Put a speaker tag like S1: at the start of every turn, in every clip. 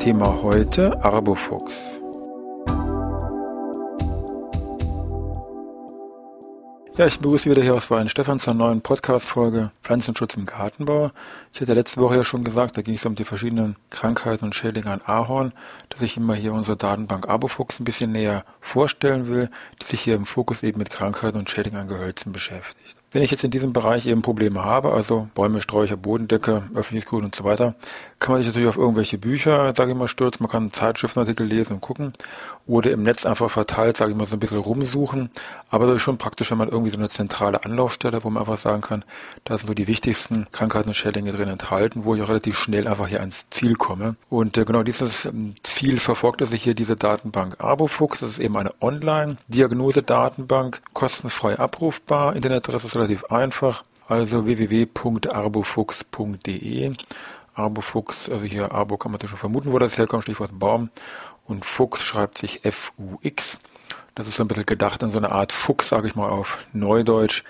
S1: Thema heute Arbofuchs. Ja, ich begrüße wieder hier aus Stefan zur neuen Podcast-Folge Pflanzenschutz im Gartenbau. Ich hatte letzte Woche ja schon gesagt, da ging es um die verschiedenen Krankheiten und Schädlinge an Ahorn, dass ich immer hier unsere Datenbank Arbofuchs ein bisschen näher vorstellen will, die sich hier im Fokus eben mit Krankheiten und Schädlingen an Gehölzen beschäftigt. Wenn ich jetzt in diesem Bereich eben Probleme habe, also Bäume, Sträucher, Bodendecke, öffentliches Grün und so weiter, kann man sich natürlich auf irgendwelche Bücher, sage ich mal, stürzen. Man kann Zeitschriftenartikel lesen und gucken oder im Netz einfach verteilt, sage ich mal, so ein bisschen rumsuchen. Aber das ist schon praktisch, wenn man irgendwie so eine zentrale Anlaufstelle, wo man einfach sagen kann, da sind so die wichtigsten Krankheiten und Schädlinge drin enthalten, wo ich auch relativ schnell einfach hier ans Ziel komme. Und äh, genau dieses ähm, Ziel verfolgt sich hier diese Datenbank Arbofuchs. Das ist eben eine Online-Diagnose-Datenbank, kostenfrei abrufbar. Internetadresse relativ einfach. Also www.arbofuchs.de. Arbofuchs, also hier Arbo kann man schon vermuten, wo das herkommt, Stichwort Baum. Und Fuchs schreibt sich F-U-X. Das ist so ein bisschen gedacht an so eine Art Fuchs, sage ich mal auf Neudeutsch,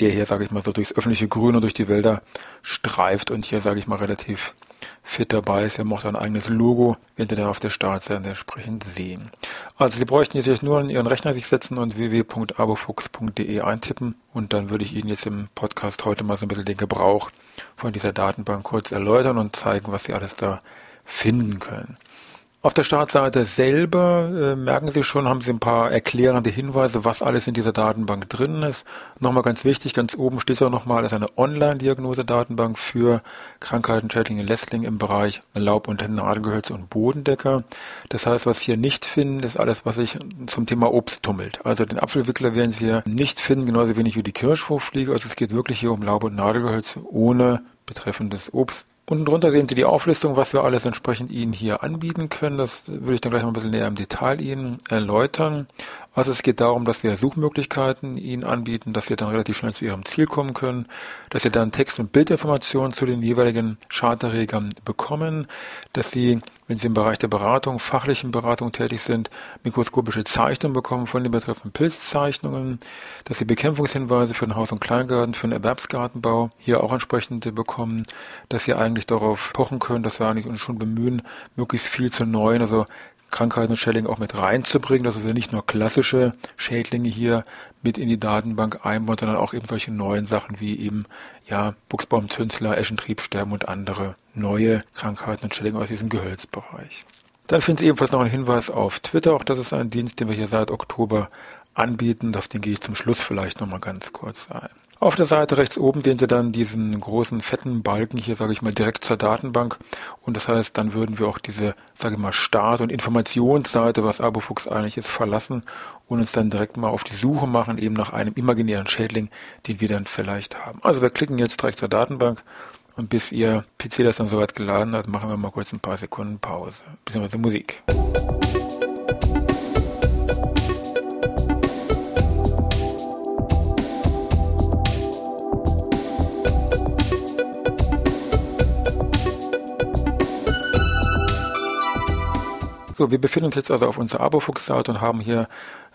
S1: der hier, sage ich mal, so durchs öffentliche Grün und durch die Wälder streift und hier, sage ich mal, relativ fit dabei ist. Er macht ein eigenes Logo, wenn Sie dann auf der Startseite entsprechend sehen. Also Sie bräuchten jetzt nur in Ihren Rechner sich setzen und www.abofuchs.de eintippen und dann würde ich Ihnen jetzt im Podcast heute mal so ein bisschen den Gebrauch von dieser Datenbank kurz erläutern und zeigen, was Sie alles da finden können. Auf der Startseite selber äh, merken Sie schon, haben Sie ein paar erklärende Hinweise, was alles in dieser Datenbank drin ist. Nochmal ganz wichtig, ganz oben steht es auch nochmal, ist eine Online-Diagnose-Datenbank für Krankheiten, Schädlinge, Lästlinge im Bereich Laub- und Nadelgehölze und Bodendecker. Das heißt, was Sie hier nicht finden, ist alles, was sich zum Thema Obst tummelt. Also den Apfelwickler werden Sie hier nicht finden, genauso wenig wie die Kirschwurffliege. Also es geht wirklich hier um Laub- und Nadelgehölze ohne betreffendes Obst. Unten drunter sehen Sie die Auflistung, was wir alles entsprechend Ihnen hier anbieten können. Das würde ich dann gleich mal ein bisschen näher im Detail Ihnen erläutern. Also es geht darum, dass wir Suchmöglichkeiten Ihnen anbieten, dass Sie dann relativ schnell zu Ihrem Ziel kommen können, dass Sie dann Text- und Bildinformationen zu den jeweiligen Charterregern bekommen, dass Sie, wenn Sie im Bereich der Beratung, fachlichen Beratung tätig sind, mikroskopische Zeichnungen bekommen von den betreffenden Pilzzeichnungen, dass Sie Bekämpfungshinweise für den Haus- und Kleingarten, für den Erwerbsgartenbau hier auch entsprechend bekommen, dass Sie eigentlich darauf pochen können, dass wir eigentlich uns schon bemühen, möglichst viel zu neuen, also Krankheiten und Schädlinge auch mit reinzubringen, dass wir nicht nur klassische Schädlinge hier mit in die Datenbank einbauen, sondern auch eben solche neuen Sachen wie eben ja Buchsbaumzünsler, Eschentriebsterben und andere neue Krankheiten und Schädlinge aus diesem Gehölzbereich. Dann finden Sie ebenfalls noch einen Hinweis auf Twitter. Auch das ist ein Dienst, den wir hier seit Oktober anbieten. Auf den gehe ich zum Schluss vielleicht nochmal ganz kurz ein. Auf der Seite rechts oben sehen Sie dann diesen großen fetten Balken hier, sage ich mal, direkt zur Datenbank. Und das heißt, dann würden wir auch diese, sage ich mal, Start- und Informationsseite, was Abofuchs eigentlich ist, verlassen und uns dann direkt mal auf die Suche machen, eben nach einem imaginären Schädling, den wir dann vielleicht haben. Also wir klicken jetzt direkt zur Datenbank und bis Ihr PC das dann soweit geladen hat, machen wir mal kurz ein paar Sekunden Pause, beziehungsweise Musik. So, wir befinden uns jetzt also auf unserer Abofuchs-Seite und haben hier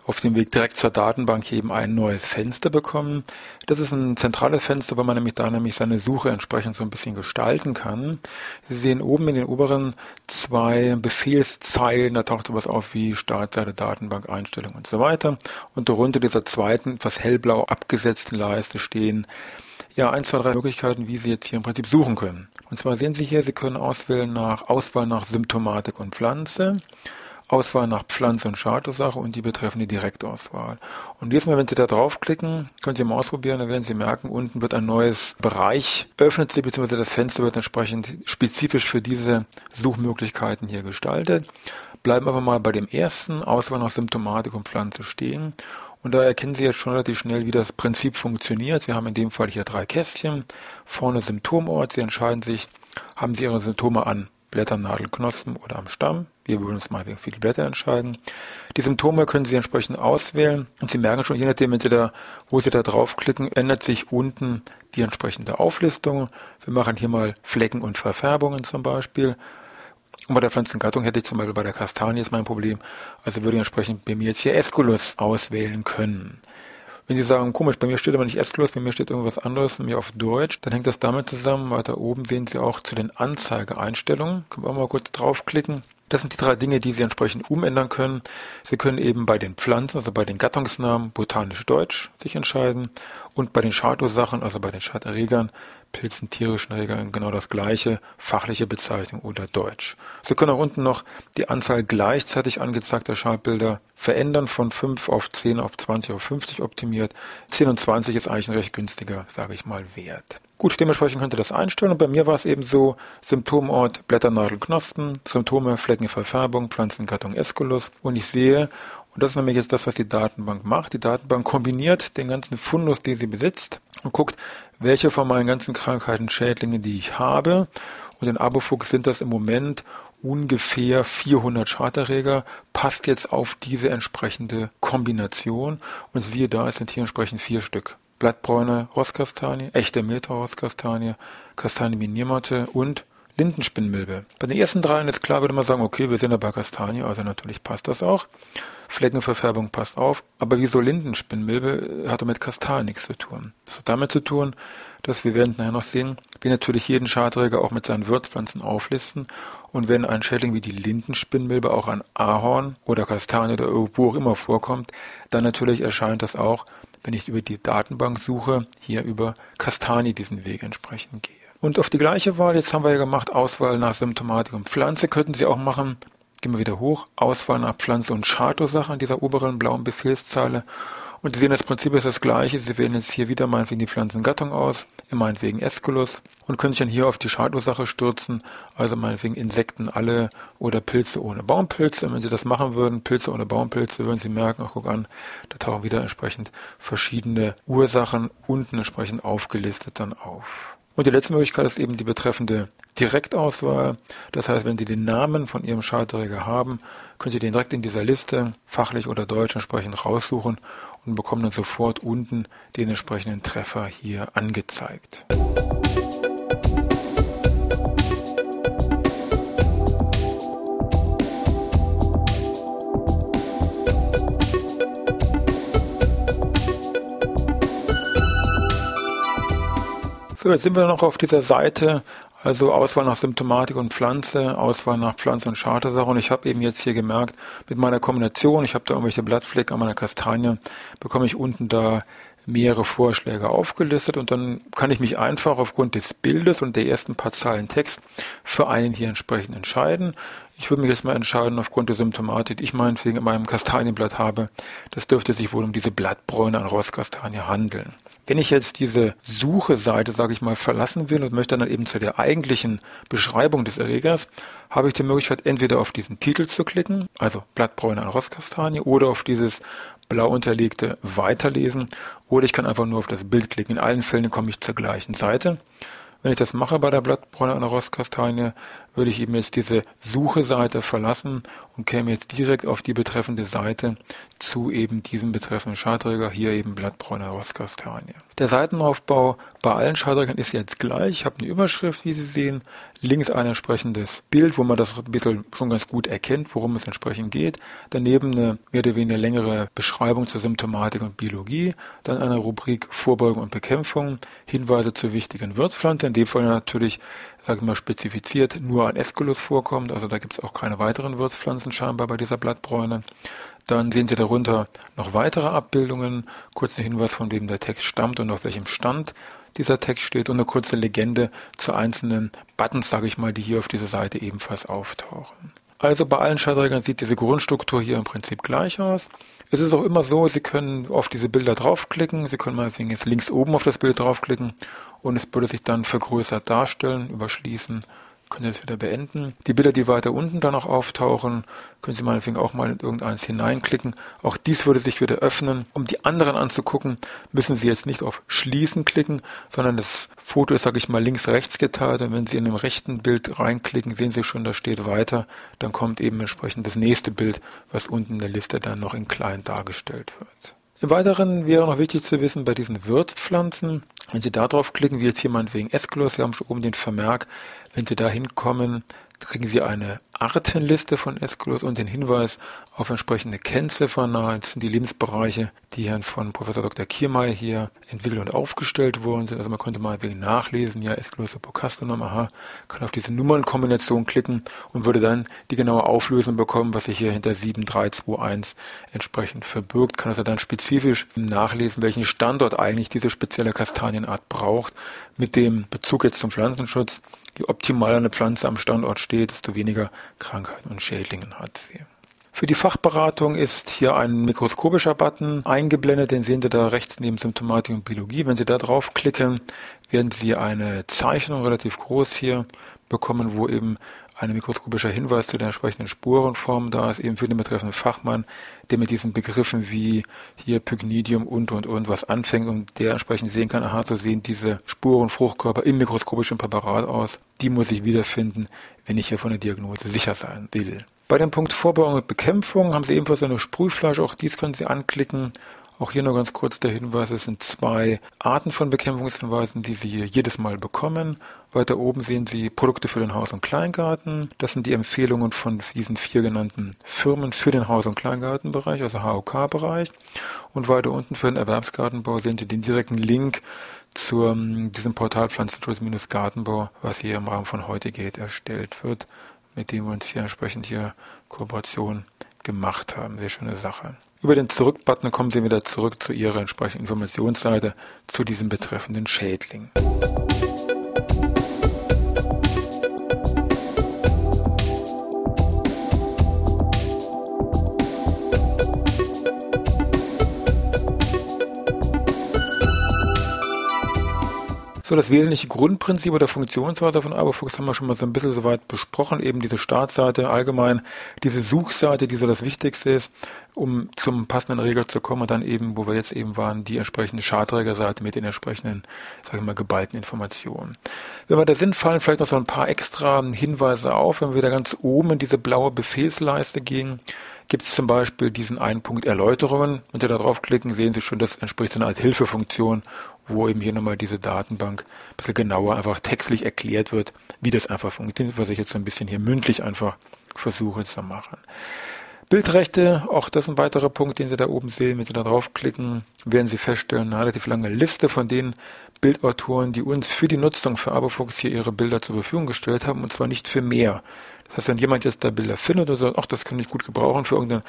S1: auf dem Weg direkt zur Datenbank eben ein neues Fenster bekommen. Das ist ein zentrales Fenster, weil man nämlich da nämlich seine Suche entsprechend so ein bisschen gestalten kann. Sie sehen oben in den oberen zwei Befehlszeilen, da taucht sowas auf wie Startseite, Datenbank, Einstellung und so weiter. Und darunter dieser zweiten, etwas hellblau abgesetzten Leiste stehen ja, ein, zwei, drei Möglichkeiten, wie Sie jetzt hier im Prinzip suchen können. Und zwar sehen Sie hier, Sie können auswählen nach Auswahl nach Symptomatik und Pflanze, Auswahl nach Pflanze und Schadursache und die betreffende Direktauswahl. Und jedes Mal, wenn Sie da draufklicken, können Sie mal ausprobieren, dann werden Sie merken, unten wird ein neues Bereich öffnet sich, beziehungsweise das Fenster wird entsprechend spezifisch für diese Suchmöglichkeiten hier gestaltet. Bleiben aber mal bei dem ersten, Auswahl nach Symptomatik und Pflanze stehen und da erkennen Sie jetzt schon relativ schnell, wie das Prinzip funktioniert. Sie haben in dem Fall hier drei Kästchen. Vorne Symptomort. Sie entscheiden sich, haben Sie Ihre Symptome an Blättern, Nadelknospen oder am Stamm. Wir würden uns mal für die Blätter entscheiden. Die Symptome können Sie entsprechend auswählen und Sie merken schon, je nachdem, wenn Sie da, wo Sie da draufklicken, ändert sich unten die entsprechende Auflistung. Wir machen hier mal Flecken und Verfärbungen zum Beispiel. Und bei der Pflanzengattung hätte ich zum Beispiel bei der Kastanie jetzt mein Problem. Also würde ich entsprechend bei mir jetzt hier Esculus auswählen können. Wenn Sie sagen, komisch, bei mir steht aber nicht Esculus, bei mir steht irgendwas anderes, nämlich auf Deutsch, dann hängt das damit zusammen, weiter oben sehen Sie auch zu den Anzeigeeinstellungen. Können wir auch mal kurz draufklicken. Das sind die drei Dinge, die Sie entsprechend umändern können. Sie können eben bei den Pflanzen, also bei den Gattungsnamen botanisch Deutsch sich entscheiden und bei den Schadursachen, also bei den Schaderregern, Pilzen, tierischen Erregern genau das gleiche, fachliche Bezeichnung oder Deutsch. Sie können auch unten noch die Anzahl gleichzeitig angezeigter Schadbilder verändern, von 5 auf 10 auf 20 auf 50 optimiert. 10 und 20 ist eigentlich ein recht günstiger, sage ich mal, Wert. Gut, dementsprechend könnt ihr das einstellen und bei mir war es eben so, Symptomort Blätternadel Knospen, Symptome Fleckenverfärbung, Pflanzengattung Esculus und ich sehe, und das ist nämlich jetzt das, was die Datenbank macht. Die Datenbank kombiniert den ganzen Fundus, den sie besitzt und guckt, welche von meinen ganzen Krankheiten, Schädlinge, die ich habe. Und in Abofuchs sind das im Moment ungefähr 400 Charterreger, passt jetzt auf diese entsprechende Kombination. Und siehe da, es sind hier entsprechend vier Stück. Blattbräune Rosskastanie, echte Meter-Rosskastanie, Kastanie Miniermotte und Lindenspinnmilbe. Bei den ersten dreien ist klar, würde man sagen, okay, wir sind ja bei Kastanie, also natürlich passt das auch. Fleckenverfärbung passt auf, aber wieso Lindenspinnmilbe hat mit Kastan nichts zu tun. Das hat damit zu tun, dass wir werden nachher noch sehen, wir natürlich jeden Schadträger auch mit seinen Wirtspflanzen auflisten und wenn ein Schädling wie die Lindenspinnmilbe auch an Ahorn oder Kastanie oder wo auch immer vorkommt, dann natürlich erscheint das auch, wenn ich über die Datenbank suche, hier über Kastanie diesen Weg entsprechend gehe. Und auf die gleiche Wahl, jetzt haben wir ja gemacht, Auswahl nach Symptomatik und Pflanze, könnten Sie auch machen, Gehen wir wieder hoch. Auswahl nach Pflanze und Schadursache an dieser oberen blauen Befehlszeile. Und Sie sehen, das Prinzip ist das gleiche. Sie wählen jetzt hier wieder meinetwegen die Pflanzengattung aus, meinetwegen Esculus und können sich dann hier auf die Schadursache stürzen, also meinetwegen Insekten alle oder Pilze ohne Baumpilze. Und wenn Sie das machen würden, Pilze ohne Baumpilze, würden Sie merken, ach guck an, da tauchen wieder entsprechend verschiedene Ursachen unten entsprechend aufgelistet dann auf. Und die letzte Möglichkeit ist eben die betreffende Direktauswahl. Das heißt, wenn Sie den Namen von Ihrem Schaltträger haben, können Sie den direkt in dieser Liste, fachlich oder deutsch entsprechend raussuchen und bekommen dann sofort unten den entsprechenden Treffer hier angezeigt. Jetzt sind wir noch auf dieser Seite, also Auswahl nach Symptomatik und Pflanze, Auswahl nach Pflanze und Chartersache. Und ich habe eben jetzt hier gemerkt, mit meiner Kombination, ich habe da irgendwelche Blattflecken an meiner Kastanie, bekomme ich unten da mehrere Vorschläge aufgelistet und dann kann ich mich einfach aufgrund des Bildes und der ersten paar Zeilen Text für einen hier entsprechend entscheiden. Ich würde mich jetzt mal entscheiden aufgrund der Symptomatik, ich meinetwegen in meinem Kastanienblatt habe. Das dürfte sich wohl um diese Blattbräune an Rosskastanie handeln. Wenn ich jetzt diese Suche-Seite, sage ich mal, verlassen will und möchte dann eben zu der eigentlichen Beschreibung des Erregers, habe ich die Möglichkeit, entweder auf diesen Titel zu klicken, also Blattbräune an Rosskastanie, oder auf dieses blau unterlegte Weiterlesen, oder ich kann einfach nur auf das Bild klicken. In allen Fällen komme ich zur gleichen Seite. Wenn ich das mache bei der Blattbräune an Rostkastanie, würde ich eben jetzt diese Suche-Seite verlassen und käme jetzt direkt auf die betreffende Seite zu eben diesem betreffenden Schadträger, hier eben Blattbräune Rostkastanie. Der Seitenaufbau bei allen Schadträgern ist jetzt gleich. Ich habe eine Überschrift, wie Sie sehen, links ein entsprechendes Bild, wo man das ein bisschen schon ganz gut erkennt, worum es entsprechend geht. Daneben eine mehr oder weniger längere Beschreibung zur Symptomatik und Biologie. Dann eine Rubrik Vorbeugung und Bekämpfung, Hinweise zu wichtigen Wirtspflanzen, in dem Fall natürlich sage mal, spezifiziert nur ein Esculus vorkommt. Also da gibt es auch keine weiteren Wirtspflanzen scheinbar bei dieser Blattbräune. Dann sehen Sie darunter noch weitere Abbildungen, kurzen Hinweis, von wem der Text stammt und auf welchem Stand dieser Text steht und eine kurze Legende zu einzelnen Buttons, sage ich mal, die hier auf dieser Seite ebenfalls auftauchen. Also bei allen Schaltträgern sieht diese Grundstruktur hier im Prinzip gleich aus. Es ist auch immer so, Sie können auf diese Bilder draufklicken. Sie können meinetwegen jetzt links oben auf das Bild draufklicken und es würde sich dann vergrößert darstellen, überschließen, können Sie das wieder beenden. Die Bilder, die weiter unten dann noch auftauchen, können Sie meinetwegen auch mal in irgendeins hineinklicken. Auch dies würde sich wieder öffnen. Um die anderen anzugucken, müssen Sie jetzt nicht auf Schließen klicken, sondern das Foto ist, sage ich mal, links-rechts geteilt. Und wenn Sie in dem rechten Bild reinklicken, sehen Sie schon, da steht weiter. Dann kommt eben entsprechend das nächste Bild, was unten in der Liste dann noch in klein dargestellt wird. Im Weiteren wäre noch wichtig zu wissen, bei diesen Wirtspflanzen, wenn Sie da drauf klicken, wie jetzt hier meinetwegen Esculus, Sie haben schon oben den Vermerk, wenn Sie da hinkommen, kriegen Sie eine Artenliste von Esculus und den Hinweis auf entsprechende Kennziffern. Das sind die Lebensbereiche, die hier von Professor Dr. Kiermeier hier entwickelt und aufgestellt worden sind. Also man könnte mal wegen nachlesen, ja, Esculus Apocastinum, aha, kann auf diese Nummernkombination klicken und würde dann die genaue Auflösung bekommen, was sich hier hinter 7321 entsprechend verbirgt. Kann also dann spezifisch nachlesen, welchen Standort eigentlich diese spezielle Kastanienart braucht, mit dem Bezug jetzt zum Pflanzenschutz Je optimaler eine Pflanze am Standort steht, desto weniger Krankheiten und Schädlingen hat sie. Für die Fachberatung ist hier ein mikroskopischer Button eingeblendet, den sehen Sie da rechts neben Symptomatik und Biologie. Wenn Sie da draufklicken, werden Sie eine Zeichnung relativ groß hier bekommen, wo eben ein mikroskopischer Hinweis zu der entsprechenden Spurenform da ist, eben für den betreffenden Fachmann, der mit diesen Begriffen wie hier Pygnidium und und und was anfängt und der entsprechend sehen kann, aha, so sehen diese Spurenfruchtkörper im mikroskopischen Präparat aus. Die muss ich wiederfinden, wenn ich hier von der Diagnose sicher sein will. Bei dem Punkt Vorbeugung und Bekämpfung haben Sie ebenfalls eine Sprühflasche, auch dies können Sie anklicken auch hier nur ganz kurz der Hinweis, es sind zwei Arten von Bekämpfungshinweisen, die Sie jedes Mal bekommen. Weiter oben sehen Sie Produkte für den Haus- und Kleingarten. Das sind die Empfehlungen von diesen vier genannten Firmen für den Haus- und Kleingartenbereich, also HOK-Bereich. Und weiter unten für den Erwerbsgartenbau sehen Sie den direkten Link zu diesem Portal Pflanzenschutz-Gartenbau, was hier im Rahmen von heute geht, erstellt wird, mit dem wir uns hier entsprechend hier Kooperation gemacht haben. Sehr schöne Sache. Über den Zurück-Button kommen Sie wieder zurück zu Ihrer entsprechenden Informationsseite zu diesem betreffenden Schädling. So, das wesentliche Grundprinzip oder Funktionsweise von ARBOFUX haben wir schon mal so ein bisschen soweit besprochen. Eben diese Startseite allgemein, diese Suchseite, die so das Wichtigste ist, um zum passenden Regler zu kommen und dann eben, wo wir jetzt eben waren, die entsprechende Schadträgerseite mit den entsprechenden, sagen wir mal, geballten Informationen. Wenn wir da sind, fallen vielleicht noch so ein paar extra Hinweise auf. Wenn wir da ganz oben in diese blaue Befehlsleiste gehen, gibt es zum Beispiel diesen einen Punkt Erläuterungen. Wenn Sie da draufklicken, sehen Sie schon, das entspricht einer Art Hilfefunktion wo eben hier nochmal diese Datenbank ein bisschen genauer einfach textlich erklärt wird, wie das einfach funktioniert, was ich jetzt so ein bisschen hier mündlich einfach versuche zu machen. Bildrechte, auch das ist ein weiterer Punkt, den Sie da oben sehen. Wenn Sie da draufklicken, werden Sie feststellen, eine relativ lange Liste von den Bildautoren, die uns für die Nutzung für Aberfuchs hier ihre Bilder zur Verfügung gestellt haben, und zwar nicht für mehr. Das heißt, wenn jemand jetzt da Bilder findet und sagt, ach, das kann ich gut gebrauchen für irgendeinen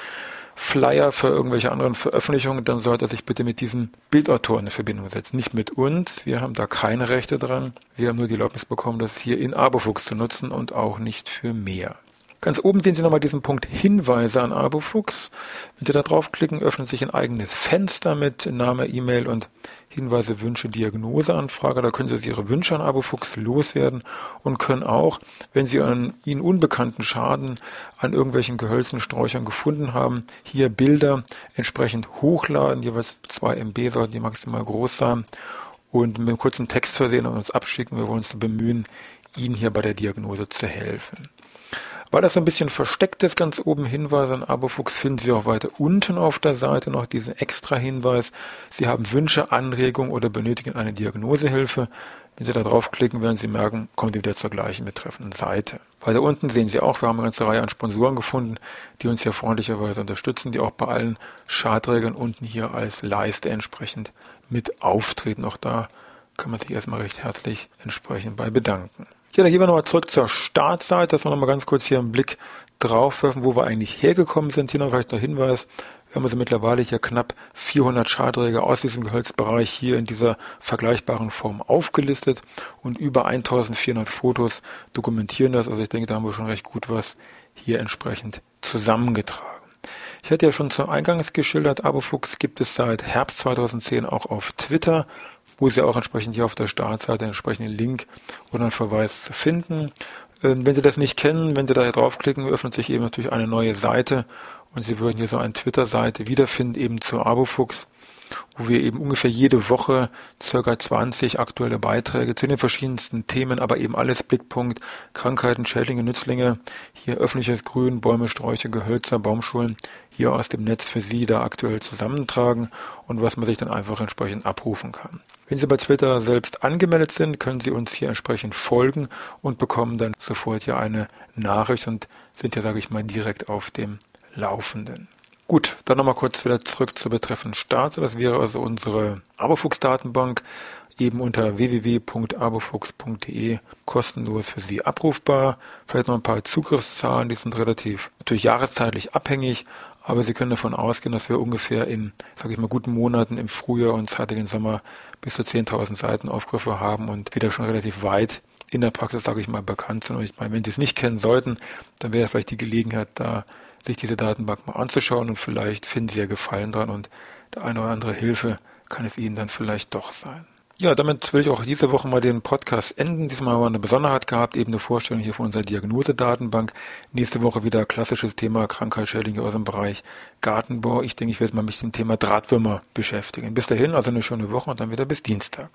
S1: Flyer für irgendwelche anderen Veröffentlichungen, dann sollte er sich bitte mit diesen Bildautoren in Verbindung setzen. Nicht mit uns, wir haben da keine Rechte dran. Wir haben nur die Erlaubnis bekommen, das hier in Aberfuchs zu nutzen und auch nicht für mehr. Ganz oben sehen Sie nochmal diesen Punkt Hinweise an AboFux. Wenn Sie da draufklicken, öffnet sich ein eigenes Fenster mit Name, E-Mail und Hinweise, Wünsche, Diagnoseanfrage. Da können Sie Ihre Wünsche an AboFux loswerden und können auch, wenn Sie einen Ihnen unbekannten Schaden an irgendwelchen Gehölzen, Sträuchern gefunden haben, hier Bilder entsprechend hochladen. Jeweils 2 MB sollten die maximal groß sein und mit einem kurzen Text versehen und uns abschicken. Wir wollen uns bemühen, Ihnen hier bei der Diagnose zu helfen. Weil das ein bisschen versteckt ist, ganz oben Hinweise an Abofuchs, finden Sie auch weiter unten auf der Seite noch diesen extra Hinweis. Sie haben Wünsche, Anregungen oder benötigen eine Diagnosehilfe. Wenn Sie da draufklicken, werden Sie merken, kommen Sie wieder zur gleichen betreffenden Seite. Weiter unten sehen Sie auch, wir haben eine ganze Reihe an Sponsoren gefunden, die uns hier freundlicherweise unterstützen, die auch bei allen Schadträgern unten hier als Leiste entsprechend mit auftreten. Auch da kann man sich erstmal recht herzlich entsprechend bei bedanken. Ja, dann gehen wir nochmal zurück zur Startseite, dass wir nochmal ganz kurz hier einen Blick drauf werfen, wo wir eigentlich hergekommen sind. Hier noch vielleicht noch Hinweis. Wir haben also mittlerweile hier knapp 400 Schadträger aus diesem Gehölzbereich hier in dieser vergleichbaren Form aufgelistet und über 1400 Fotos dokumentieren das. Also ich denke, da haben wir schon recht gut was hier entsprechend zusammengetragen. Ich hatte ja schon zum Eingangs geschildert, Abofuchs gibt es seit Herbst 2010 auch auf Twitter wo Sie auch entsprechend hier auf der Startseite einen entsprechenden Link oder einen Verweis finden. Ähm, wenn Sie das nicht kennen, wenn Sie da draufklicken, öffnet sich eben natürlich eine neue Seite und Sie würden hier so eine Twitter-Seite wiederfinden, eben zu Abofuchs wo wir eben ungefähr jede Woche circa 20 aktuelle Beiträge zu den verschiedensten Themen, aber eben alles Blickpunkt, Krankheiten, Schädlinge, Nützlinge, hier öffentliches Grün, Bäume, Sträucher, Gehölzer, Baumschulen, hier aus dem Netz für Sie da aktuell zusammentragen und was man sich dann einfach entsprechend abrufen kann. Wenn Sie bei Twitter selbst angemeldet sind, können Sie uns hier entsprechend folgen und bekommen dann sofort hier eine Nachricht und sind ja, sage ich mal, direkt auf dem Laufenden. Gut, dann nochmal kurz wieder zurück zur betreffenden Start. Das wäre also unsere Abofuchs-Datenbank eben unter www.abofuchs.de kostenlos für Sie abrufbar. Vielleicht noch ein paar Zugriffszahlen, die sind relativ natürlich jahreszeitlich abhängig, aber Sie können davon ausgehen, dass wir ungefähr in, sage ich mal, guten Monaten im Frühjahr und zeitigen Sommer bis zu 10.000 Seitenaufgriffe haben und wieder schon relativ weit in der Praxis, sage ich mal, bekannt sind. Und ich meine, wenn Sie es nicht kennen sollten, dann wäre vielleicht die Gelegenheit da, sich diese Datenbank mal anzuschauen und vielleicht finden Sie ja Gefallen dran und der eine oder andere Hilfe kann es Ihnen dann vielleicht doch sein. Ja, damit will ich auch diese Woche mal den Podcast enden. Diesmal haben wir eine Besonderheit gehabt, eben eine Vorstellung hier von unserer Diagnosedatenbank. Nächste Woche wieder klassisches Thema Krankheitsschädlinge aus dem Bereich Gartenbau. Ich denke, ich werde mal mich mit dem Thema Drahtwürmer beschäftigen. Bis dahin, also eine schöne Woche und dann wieder bis Dienstag.